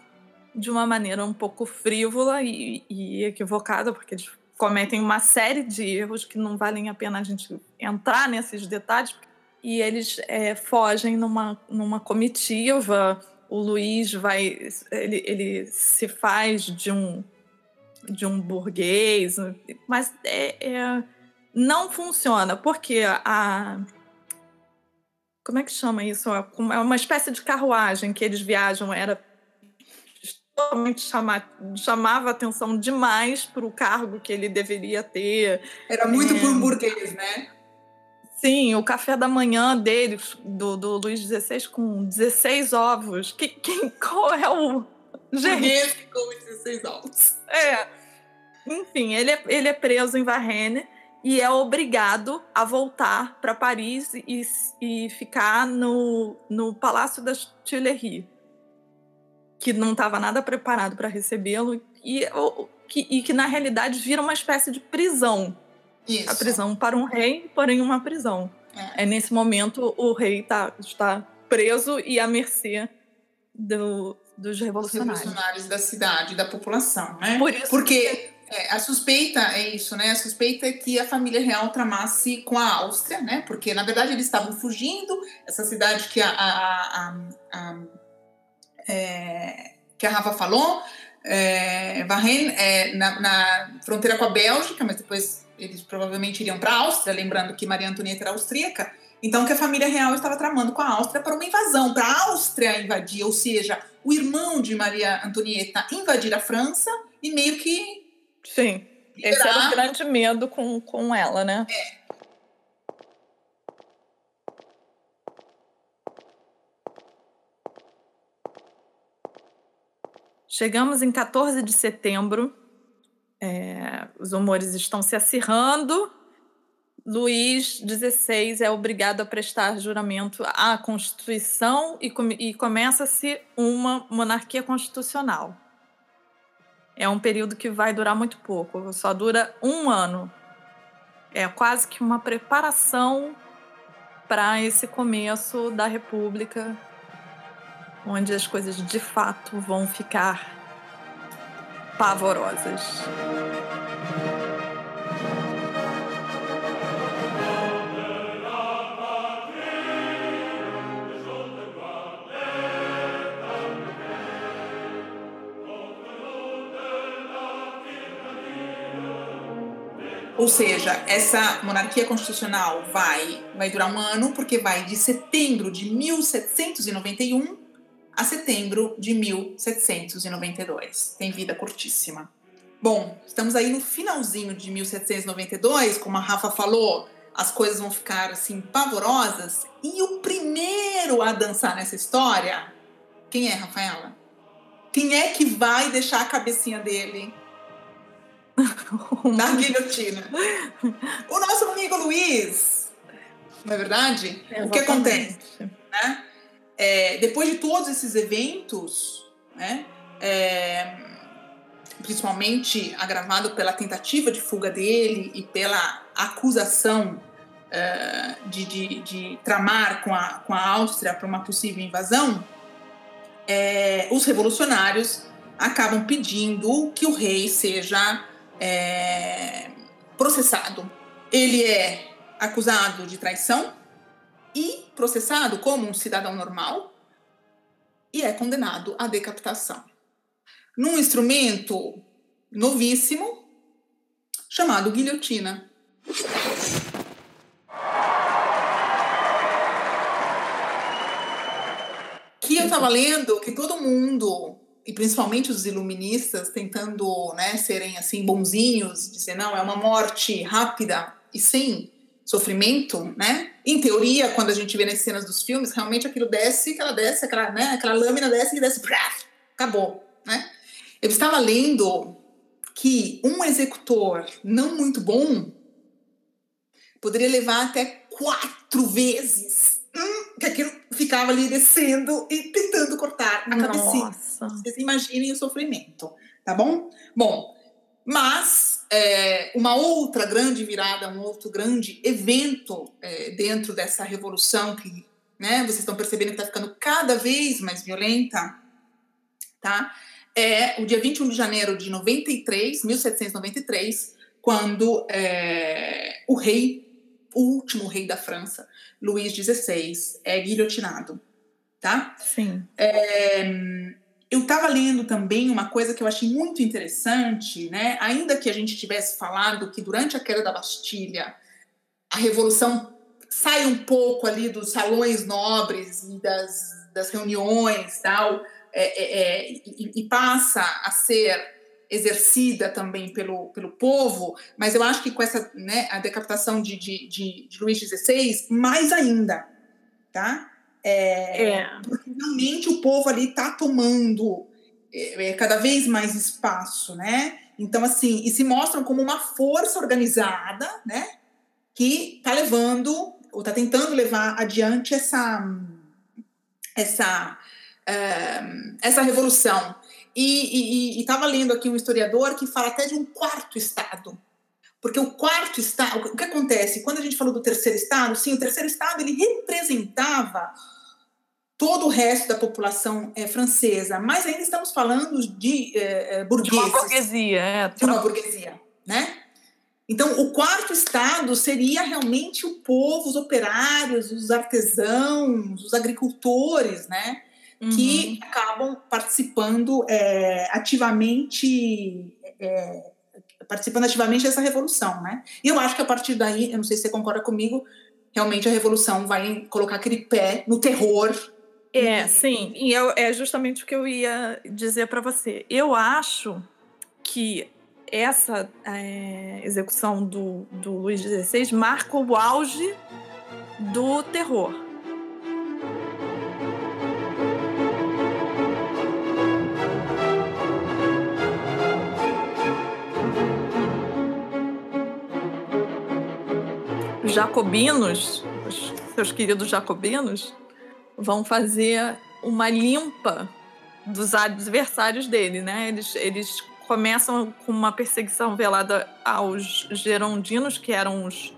de uma maneira um pouco frívola e, e equivocada, porque eles cometem uma série de erros que não valem a pena a gente entrar nesses detalhes. E eles é, fogem numa, numa comitiva. O Luiz vai. Ele, ele se faz de um, de um burguês, mas é, é não funciona, porque a. Como é que chama isso? É uma espécie de carruagem que eles viajam, era chamava atenção demais para o cargo que ele deveria ter. Era muito é, burguês, né? Sim, o café da manhã deles, do, do Luiz XVI, com 16 ovos. Que, quem, (laughs) qual é o. Gente. que come 16 ovos. É. Enfim, ele é, ele é preso em Varenne e é obrigado a voltar para Paris e, e ficar no, no Palácio das Tuileries que não estava nada preparado para recebê-lo e que, e que na realidade vira uma espécie de prisão. Isso. A prisão para um rei, porém uma prisão. É, é nesse momento o rei tá, está preso e à mercê do, dos revolucionários. Os revolucionários da cidade, da população, né? Por isso Porque é, a suspeita é isso, né? A suspeita é que a família real tramasse com a Áustria, né? Porque na verdade eles estavam fugindo, essa cidade que a, a, a, a é, que a Rafa falou, é, é, na, na, fronteira com a Bélgica, mas depois eles provavelmente iriam para a Áustria, lembrando que Maria Antonieta era austríaca. Então, que a família real estava tramando com a Áustria para uma invasão, para a Áustria invadir, ou seja, o irmão de Maria Antonieta invadir a França e meio que. Sim. Esse era o grande medo com, com ela, né? É. Chegamos em 14 de setembro, é, os humores estão se acirrando. Luís XVI é obrigado a prestar juramento à Constituição e, e começa-se uma monarquia constitucional. É um período que vai durar muito pouco, só dura um ano. É quase que uma preparação para esse começo da República onde as coisas de fato vão ficar pavorosas. Ou seja, essa monarquia constitucional vai, vai durar um ano, porque vai de setembro de 1791 a setembro de 1792. Tem vida curtíssima. Bom, estamos aí no finalzinho de 1792, como a Rafa falou, as coisas vão ficar assim pavorosas. E o primeiro a dançar nessa história, quem é, Rafaela? Quem é que vai deixar a cabecinha dele (laughs) na guilhotina? O nosso amigo Luiz. Não é verdade? Exatamente. O que acontece? Né? É, depois de todos esses eventos, né, é, principalmente agravado pela tentativa de fuga dele e pela acusação é, de, de, de, tramar com a, com a Áustria para uma possível invasão, é, os revolucionários acabam pedindo que o rei seja é, processado. Ele é acusado de traição, e processado como um cidadão normal e é condenado à decapitação. Num instrumento novíssimo chamado guilhotina. Que eu estava lendo que todo mundo, e principalmente os iluministas, tentando né, serem assim bonzinhos, dizer não, é uma morte rápida e sem sofrimento, né? Em teoria, quando a gente vê nas cenas dos filmes, realmente aquilo desce, aquela desce, aquela, né? aquela lâmina desce e desce, braf, acabou, né? Eu estava lendo que um executor não muito bom poderia levar até quatro vezes hum, que aquilo ficava ali descendo e tentando cortar a cabecinha. Vocês imaginem o sofrimento, tá bom? Bom, mas é, uma outra grande virada, um outro grande evento é, dentro dessa revolução que né, vocês estão percebendo que está ficando cada vez mais violenta, tá? é o dia 21 de janeiro de 93, 1793, quando é, o rei, o último rei da França, Luís XVI, é guilhotinado, tá? Sim. É, eu estava lendo também uma coisa que eu achei muito interessante, né? Ainda que a gente tivesse falado que durante a queda da Bastilha a revolução sai um pouco ali dos salões nobres e das, das reuniões tal, é, é, é, e, e, passa a ser exercida também pelo, pelo povo, mas eu acho que com essa né, a decapitação de, de, de, de Luís XVI, mais ainda, tá? É, é. Porque realmente o povo ali está tomando é, é, cada vez mais espaço, né? Então, assim, e se mostram como uma força organizada, né? Que está levando, ou está tentando levar adiante essa, essa, uh, essa revolução. E estava lendo aqui um historiador que fala até de um quarto Estado, porque o quarto estado, o que acontece? Quando a gente falou do terceiro estado, sim, o terceiro estado ele representava todo o resto da população é, francesa, mas ainda estamos falando de é, burgueses. De uma burguesia, é. De uma burguesia, né? Então, o quarto estado seria realmente o povo, os operários, os artesãos, os agricultores, né? Uhum. Que acabam participando é, ativamente, é, participando ativamente dessa revolução, né? E eu acho que a partir daí, eu não sei se você concorda comigo, realmente a revolução vai colocar aquele pé no terror é, sim, e eu, é justamente o que eu ia dizer para você. Eu acho que essa é, execução do, do Luiz XVI marca o auge do terror. Os jacobinos, os seus queridos jacobinos, vão fazer uma limpa dos adversários dele, né? Eles, eles começam com uma perseguição velada aos gerondinos, que eram os.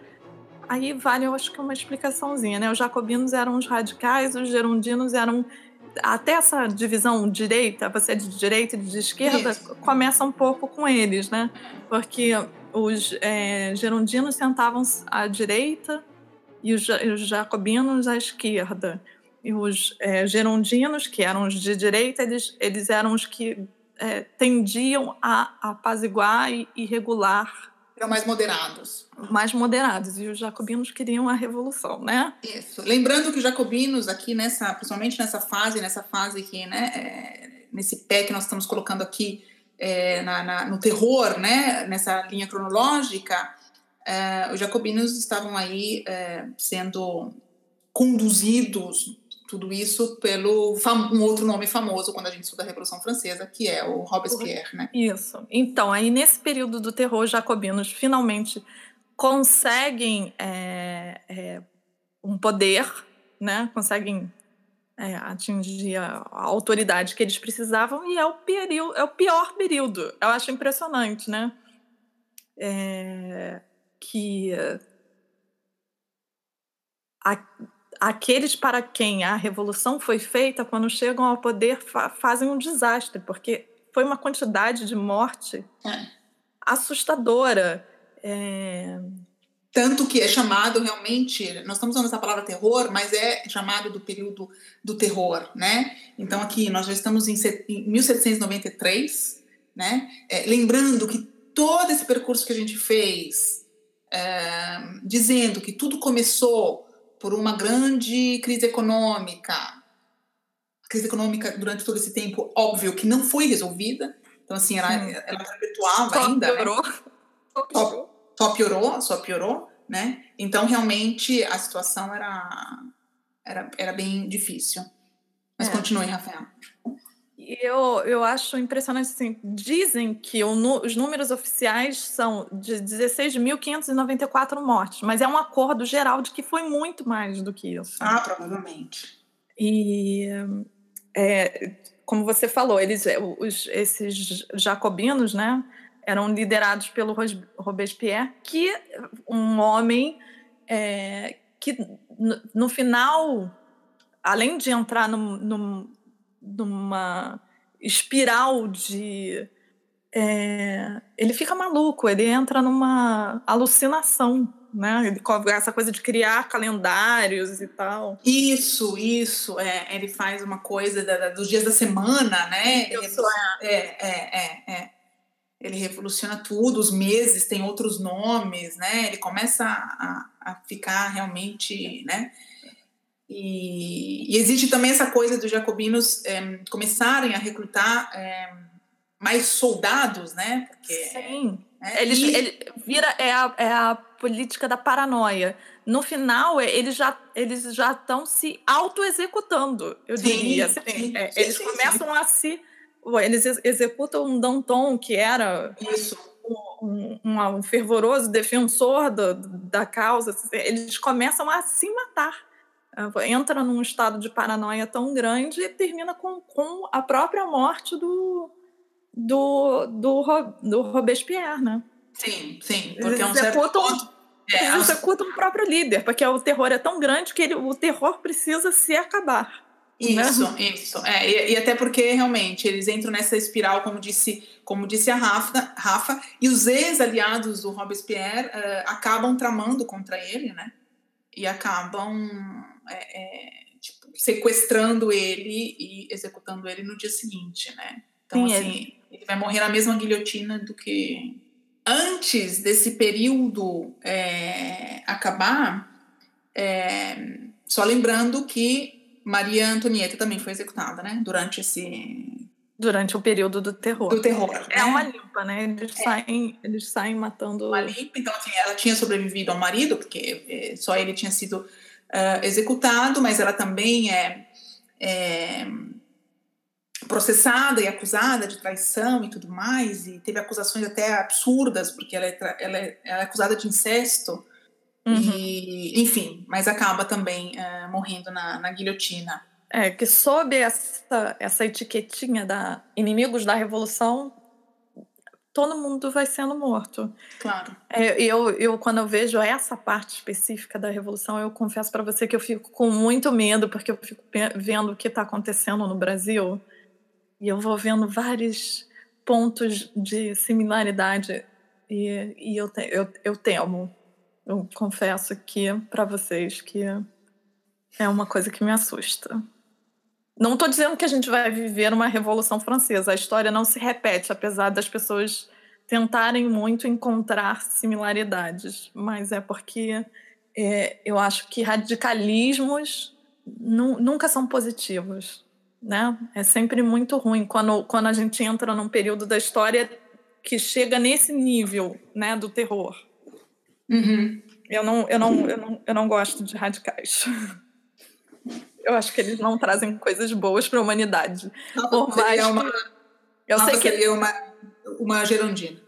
Aí vale, eu acho que uma explicaçãozinha, né? Os jacobinos eram os radicais, os gerondinos eram. Até essa divisão direita, você é de direita e de esquerda, Isso. começa um pouco com eles, né? Porque os é, gerondinos sentavam à direita e os, os jacobinos à esquerda. E os é, gerondinos, que eram os de direita, eles, eles eram os que é, tendiam a apaziguar e, e regular. Eram mais moderados. Mais moderados. E os jacobinos queriam a revolução, né? Isso. Lembrando que os jacobinos, aqui nessa, principalmente nessa fase, nessa fase aqui, né? É, nesse pé que nós estamos colocando aqui é, na, na, no terror, né? Nessa linha cronológica, é, os jacobinos estavam aí é, sendo conduzidos tudo isso pelo um outro nome famoso quando a gente estuda a Revolução Francesa, que é o Robespierre, né? Isso. Então, aí nesse período do terror, os jacobinos finalmente conseguem é, é, um poder, né? Conseguem é, atingir a, a, autoridade que eles precisavam e é o, período, é o pior período. Eu acho impressionante, né? É, que a, aqueles para quem a revolução foi feita, quando chegam ao poder, fa fazem um desastre, porque foi uma quantidade de morte é. assustadora. É... Tanto que é chamado realmente, nós estamos usando essa palavra terror, mas é chamado do período do terror, né? Então aqui nós já estamos em, em 1793, né? É, lembrando que todo esse percurso que a gente fez, é, dizendo que tudo começou por uma grande crise econômica. A crise econômica, durante todo esse tempo, óbvio que não foi resolvida. Então, assim, ela, hum. ela perpetuava só ainda. Né? Piorou. Né? Só, só piorou, só piorou, né? Então, realmente, a situação era, era, era bem difícil. Mas é. continue, Rafael eu, eu acho impressionante, assim, dizem que o, os números oficiais são de 16.594 mortes, mas é um acordo geral de que foi muito mais do que isso. Ah, provavelmente. E, é, como você falou, eles, é, os, esses jacobinos, né, eram liderados pelo Robespierre, que um homem é, que, no, no final, além de entrar no, no numa espiral de. É, ele fica maluco, ele entra numa alucinação, né? Ele, essa coisa de criar calendários e tal. Isso, isso. É, ele faz uma coisa da, da, dos dias da semana, né? Ele, é, é, é, é. Ele revoluciona tudo, os meses têm outros nomes, né? Ele começa a, a ficar realmente, né? E, e, existe também essa coisa dos jacobinos é, começarem a recrutar é, mais soldados, né? Porque, Sim. É, eles, e... ele vira é a, é a política da paranoia. No final, eles já eles já estão se auto-executando, eu sim, diria. Sim, sim, eles começam a se eles executam um Danton que era isso um, um, um fervoroso defensor do, da causa. Assim, eles começam a se matar entra num estado de paranoia tão grande e termina com, com a própria morte do, do, do, do Robespierre, né? Sim, sim, porque é um certo ponto... É, eles executam o próprio líder, porque o terror é tão grande que ele, o terror precisa se acabar. Isso, né? isso. É, e, e, até porque realmente eles entram nessa espiral, como disse, como disse a Rafa, Rafa e os ex-aliados do Robespierre uh, acabam tramando contra ele, né? E acabam é, é, tipo, sequestrando ele e executando ele no dia seguinte, né? Então, Sim, assim, ele... ele vai morrer na mesma guilhotina do que. Antes desse período é, acabar, é, só lembrando que Maria Antonieta também foi executada, né? Durante esse durante o período do terror. Do terror. É né? uma limpa, né? Eles, é. saem, eles saem matando. Uma limpa, então assim, ela tinha sobrevivido ao marido, porque é, só ele tinha sido uh, executado, mas ela também é, é, processada e acusada de traição e tudo mais, e teve acusações até absurdas, porque ela é, ela é, ela é acusada de incesto, uhum. e, enfim, mas acaba também uh, morrendo na, na guilhotina. É, que sob essa, essa etiquetinha da inimigos da revolução, todo mundo vai sendo morto. Claro. É, eu, eu, quando eu vejo essa parte específica da revolução, eu confesso para você que eu fico com muito medo, porque eu fico vendo o que está acontecendo no Brasil e eu vou vendo vários pontos de similaridade e, e eu, te, eu, eu temo. Eu confesso aqui para vocês que é uma coisa que me assusta. Não estou dizendo que a gente vai viver uma revolução francesa. A história não se repete, apesar das pessoas tentarem muito encontrar similaridades. Mas é porque é, eu acho que radicalismos nu nunca são positivos. Né? É sempre muito ruim quando, quando a gente entra num período da história que chega nesse nível né, do terror. Uhum. Eu, não, eu, não, eu, não, eu não gosto de radicais. (laughs) Eu acho que eles não trazem coisas boas para a humanidade. Por mais uma, que... Eu sei que seria uma, uma gerondina.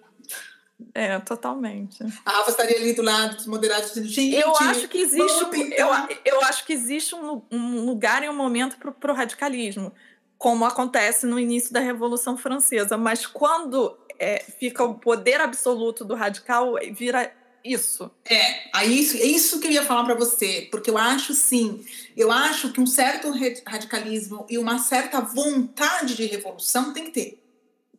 É, totalmente. A Rafa estaria ali do lado dos moderados dizendo, gente, eu acho que existe, eu, eu acho que existe um, um lugar e um momento para o radicalismo, como acontece no início da Revolução Francesa. Mas quando é, fica o poder absoluto do radical, vira isso. É, aí isso, é isso que eu ia falar para você, porque eu acho sim, eu acho que um certo radicalismo e uma certa vontade de revolução tem que ter.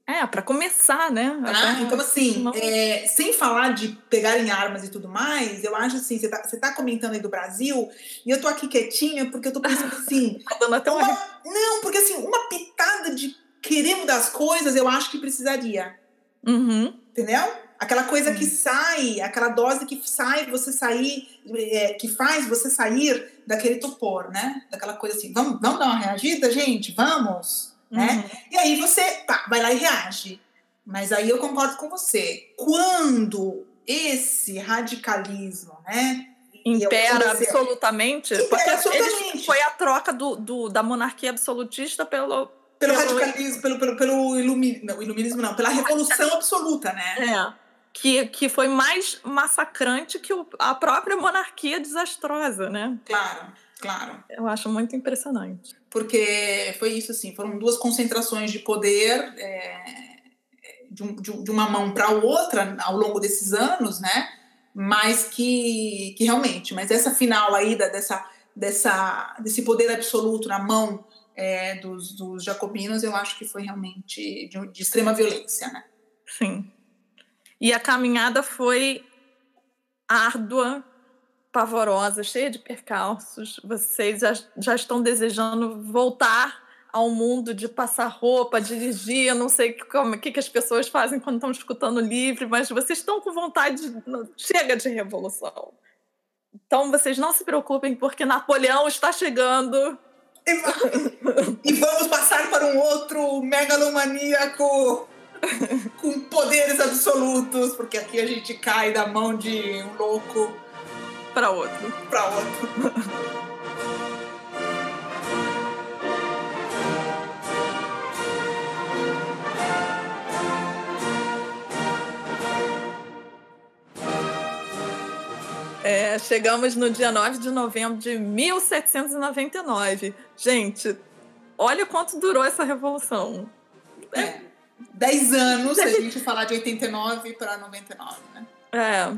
É, para começar, né? Ah, então, assim, não... é, sem falar de pegarem armas e tudo mais, eu acho assim, você tá, você tá comentando aí do Brasil, e eu tô aqui quietinha porque eu tô pensando (laughs) assim. tá dando até uma... uma... Não, porque assim, uma pitada de querer mudar as coisas, eu acho que precisaria. Uhum. Entendeu? Aquela coisa que sai, aquela dose que sai, você sair, é, que faz você sair daquele topor, né? Daquela coisa assim, vamos, vamos dar uma reagida, gente? Vamos? Né? Uhum. Né? E aí você pá, vai lá e reage. Mas aí eu concordo com você. Quando esse radicalismo, né? Impera absolutamente. Impera porque absolutamente. foi a troca do, do, da monarquia absolutista pelo, pelo, pelo radicalismo, pelo, pelo, pelo iluminismo, não, iluminismo não, pela revolução absoluta, né? É que, que foi mais massacrante que o, a própria monarquia desastrosa, né? Claro, claro. Eu acho muito impressionante. Porque foi isso, assim, foram duas concentrações de poder é, de, um, de, uma mão para a outra ao longo desses anos, né? Mas que, que realmente, mas essa final aí da, dessa, dessa, desse poder absoluto na mão é, dos, dos, jacobinos, eu acho que foi realmente de, de extrema violência, né? Sim. E a caminhada foi árdua, pavorosa, cheia de percalços. Vocês já, já estão desejando voltar ao mundo de passar roupa, dirigir, não sei o que, que as pessoas fazem quando estão escutando livre, mas vocês estão com vontade, de, chega de revolução. Então vocês não se preocupem, porque Napoleão está chegando. E, (laughs) vamos passar para um outro megalomaníaco (laughs) com poderes absolutos, porque aqui a gente cai da mão de um louco para outro. Para outro. É, chegamos no dia 9 de novembro de 1799. Gente, olha quanto durou essa revolução. É, 10 anos, se a gente falar de 89 para 99, né? É.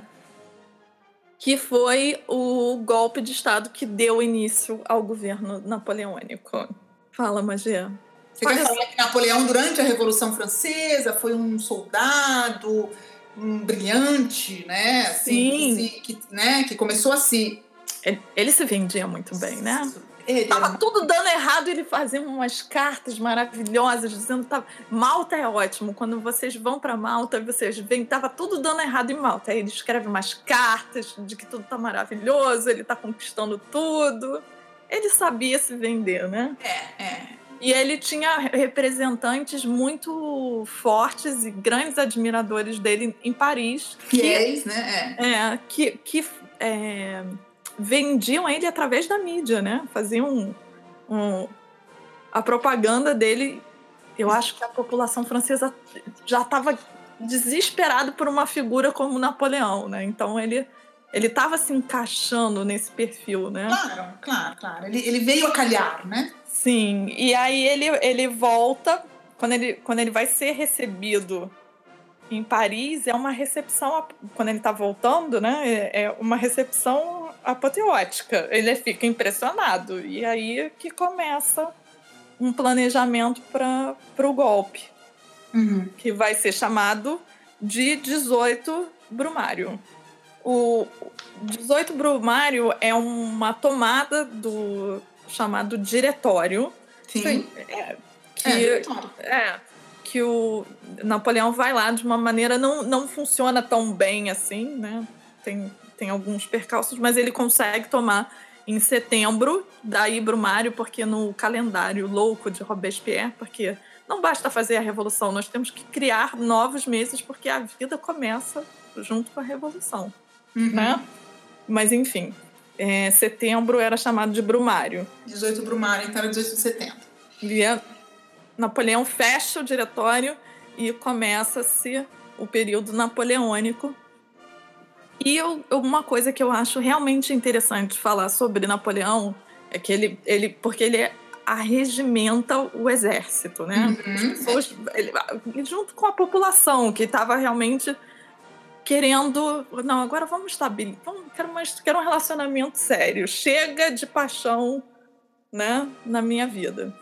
Que foi o golpe de Estado que deu início ao governo napoleônico. Fala, Magia. Você quer falar que Napoleão, durante a Revolução Francesa, foi um soldado um brilhante, né? Assim, Sim. Que, que, né? que começou a se. Ele, ele se vendia muito bem, né? Ele tava era... tudo dando errado ele fazia umas cartas maravilhosas dizendo tava Malta é ótimo quando vocês vão para Malta vocês veem tava tudo dando errado em Malta aí ele escreve umas cartas de que tudo tá maravilhoso ele tá conquistando tudo ele sabia se vender né é é e ele tinha representantes muito fortes e grandes admiradores dele em Paris. Fiéis, né? É, é que, que é, vendiam ele através da mídia, né? Faziam um, um, a propaganda dele. Eu acho que a população francesa já estava desesperada por uma figura como Napoleão, né? Então ele ele estava se encaixando nesse perfil, né? Claro, claro, claro. Ele, ele veio a calhar, né? Sim, e aí ele, ele volta, quando ele, quando ele vai ser recebido em Paris, é uma recepção, quando ele está voltando, né? É, é uma recepção apoteótica. Ele fica impressionado. E aí que começa um planejamento para o golpe, uhum. que vai ser chamado de 18 Brumário. O 18 Brumário é uma tomada do chamado diretório. Sim. É, que, é, é, que o Napoleão vai lá de uma maneira não, não funciona tão bem assim, né? Tem, tem alguns percalços, mas ele consegue tomar em setembro, daí Brumário, porque no calendário louco de Robespierre, porque não basta fazer a revolução, nós temos que criar novos meses, porque a vida começa junto com a revolução, uhum. né? Mas enfim, é, setembro era chamado de Brumário. 18 Brumário, então era 18 de setembro. E Napoleão fecha o diretório e começa-se o período napoleônico. E eu, uma coisa que eu acho realmente interessante falar sobre Napoleão é que ele, ele porque ele arregimenta o exército, né? Uhum. As pessoas, ele, junto com a população que estava realmente querendo. Não, agora vamos estabilizar. Quero, mais, quero um relacionamento sério. Chega de paixão né, na minha vida.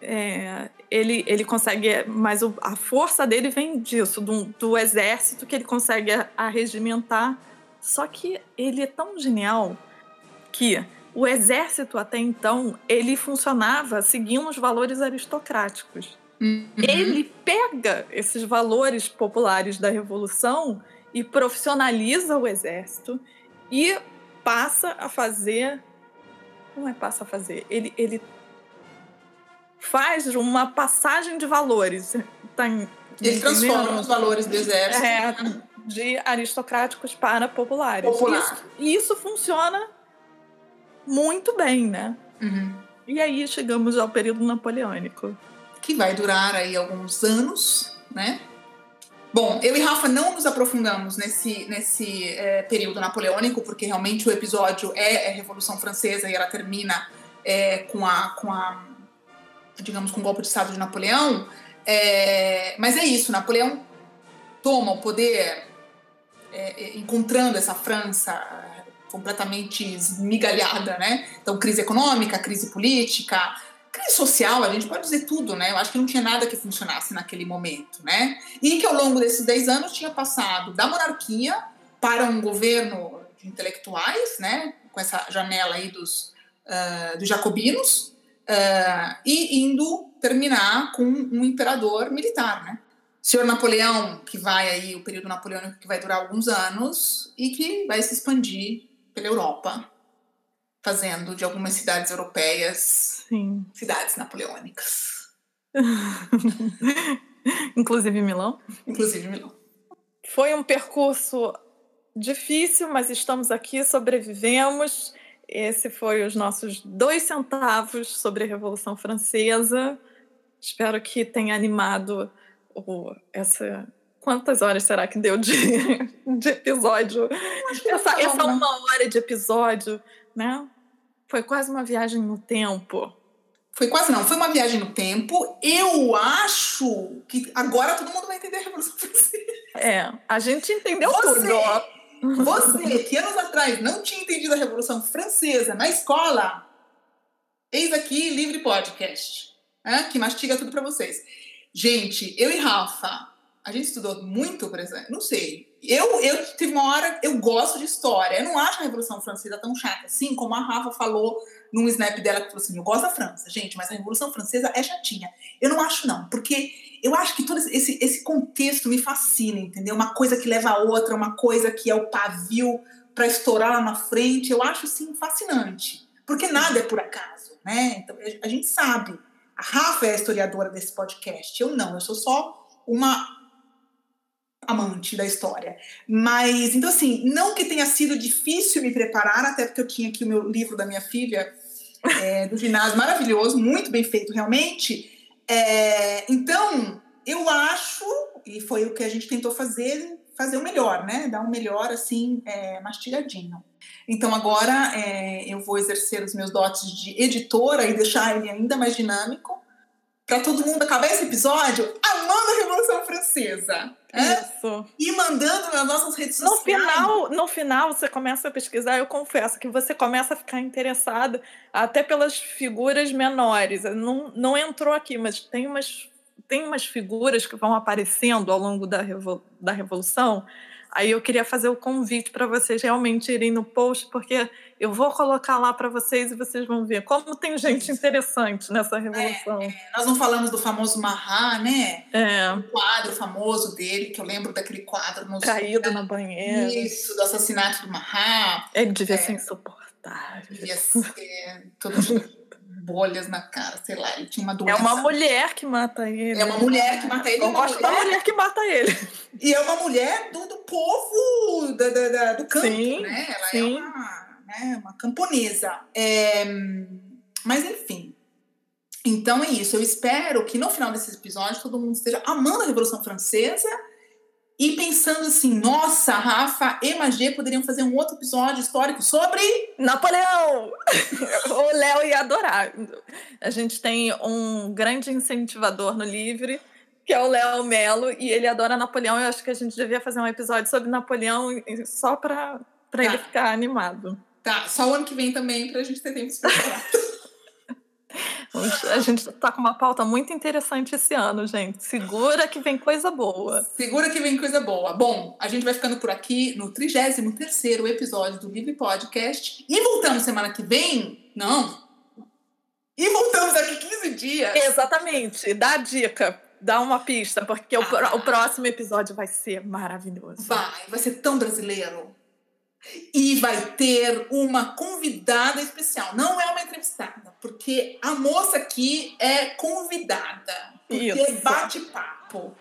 É, ele, ele consegue. Mas o, a força dele vem disso, do, do exército que ele consegue arregimentar. Só que ele é tão genial que o exército até então ele funcionava seguindo os valores aristocráticos. Uhum. Ele pega esses valores populares da revolução e profissionaliza o exército e passa a fazer. Não é passa a fazer, ele, ele faz uma passagem de valores. Tá em, ele transforma os valores do exército. É, de aristocráticos para populares. Popular. Isso, e isso funciona muito bem, né? Uhum. E aí chegamos ao período napoleônico. Que vai durar aí alguns anos, né? Bom, eu e Rafa não nos aprofundamos nesse, nesse é, período napoleônico, porque realmente o episódio é, é Revolução Francesa e ela termina é, com, a, com a, digamos, com o golpe de Estado de Napoleão. É, mas é isso, Napoleão toma o poder é, é, encontrando essa França completamente esmigalhada, né? Então, crise econômica, crise política, crise social, a gente pode dizer tudo, né? Eu acho que não tinha nada que funcionasse naquele momento, né? E que ao longo desses 10 anos tinha passado da monarquia para um governo de intelectuais, né? Com essa janela aí dos, uh, dos jacobinos, uh, e indo terminar com um imperador militar, né? Senhor Napoleão, que vai aí, o período napoleônico que vai durar alguns anos e que vai se expandir pela Europa, fazendo de algumas cidades europeias Sim. cidades napoleônicas. (laughs) Inclusive Milão. Inclusive Milão. Foi um percurso difícil, mas estamos aqui, sobrevivemos. Esse foi os nossos dois centavos sobre a Revolução Francesa. Espero que tenha animado o, essa. Quantas horas será que deu de, (laughs) de episódio? Essa, essa uma hora de episódio, né? Foi quase uma viagem no tempo. Foi quase não, foi uma viagem no tempo. Eu acho que agora todo mundo vai entender a Revolução Francesa. É, a gente entendeu Você, tudo. Você, que anos atrás não tinha entendido a Revolução Francesa na escola, eis aqui Livre Podcast, né, que mastiga tudo para vocês. Gente, eu e Rafa, a gente estudou muito, por exemplo, não sei. Eu, eu tive uma hora, eu gosto de história. Eu não acho a Revolução Francesa tão chata assim, como a Rafa falou num snap dela que falou assim: eu gosto da França, gente, mas a Revolução Francesa é chatinha. Eu não acho, não, porque eu acho que todo esse, esse contexto me fascina, entendeu? Uma coisa que leva a outra, uma coisa que é o pavio para estourar lá na frente. Eu acho, assim, fascinante. Porque nada é por acaso, né? Então, a gente sabe. Rafa é a historiadora desse podcast. Eu não, eu sou só uma amante da história. Mas, então, assim, não que tenha sido difícil me preparar, até porque eu tinha aqui o meu livro da minha filha, é, do ginásio, maravilhoso, muito bem feito, realmente. É, então, eu acho, e foi o que a gente tentou fazer, fazer o melhor, né? Dar um melhor, assim, é, mastigadinho. Então, agora é, eu vou exercer os meus dotes de editora e deixar ele ainda mais dinâmico para todo mundo acabar esse episódio amando a Revolução Francesa. É? Isso. E mandando nas nossas redes No sociais. final, no final, você começa a pesquisar, eu confesso que você começa a ficar interessado até pelas figuras menores. Não, não entrou aqui, mas tem umas, tem umas figuras que vão aparecendo ao longo da, revol, da Revolução. Aí eu queria fazer o convite para vocês realmente irem no post, porque eu vou colocar lá para vocês e vocês vão ver como tem gente interessante nessa revolução. É, nós não falamos do famoso Mahat, né? É. O quadro famoso dele, que eu lembro daquele quadro no Caído na banheira. Isso, do assassinato do Mahat. Ele devia ser insuportável. Devia ser todo (laughs) bolhas na cara, sei lá, ele tinha uma doença. É uma mulher que mata ele. É uma mulher que mata ele. Eu gosto da mulher- mulher que mata ele. E é uma mulher do, do povo da, da- da- do campo, Sim, né? Ela sim. é uma, né, uma camponesa. É, mas enfim. Então é isso. Eu espero que no final desse episódio todo mundo esteja amando a Revolução Francesa e pensando assim: nossa, Rafa e Magê poderiam fazer um outro episódio histórico sobre. Napoleão! (laughs) o Léo ia adorar. A gente tem um grande incentivador no Livre, que é o Léo Melo, e ele adora Napoleão. Eu acho que a gente devia fazer um episódio sobre Napoleão só para Tá. ele ficar animado. Tá, só o ano que vem também pra gente ter tempo de se preparar. (laughs) A gente tá com uma pauta muito interessante esse ano, gente. Segura que vem coisa boa. Segura que vem coisa boa. Bom, a gente vai ficando por aqui no 33º episódio do Livre Podcast. E voltamos semana que vem? Não. E voltamos daqui 15 dias. Exatamente. Dá a dica, dá uma pista, porque o, Ah. pró- o próximo episódio vai ser maravilhoso. Vai, vai ser tão brasileiro. E vai ter uma convidada especial. Não é uma entrevistada, porque a moça aqui é convidada. Porque Isso. bate-papo.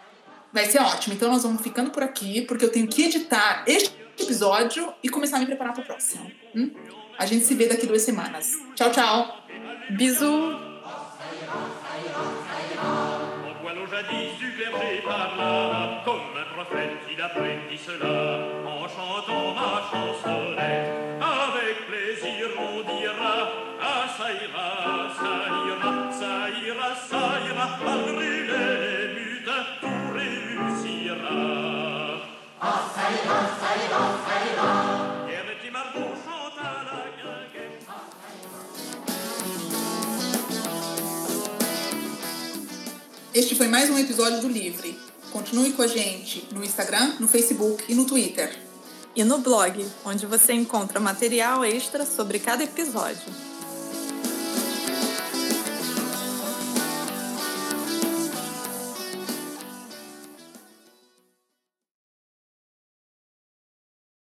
Vai ser ótimo. Então nós vamos ficando por aqui, porque eu tenho que editar este episódio e começar a me preparar para o próximo. hum? A gente se vê daqui duas semanas. Tchau, tchau. Bisous! On voit nos jadis du clergé par là, comme un prophète il cela, Este foi mais um episódio do Livre. Continue com a gente no Instagram, no Facebook e no Twitter. E no blog, onde você encontra material extra sobre cada episódio.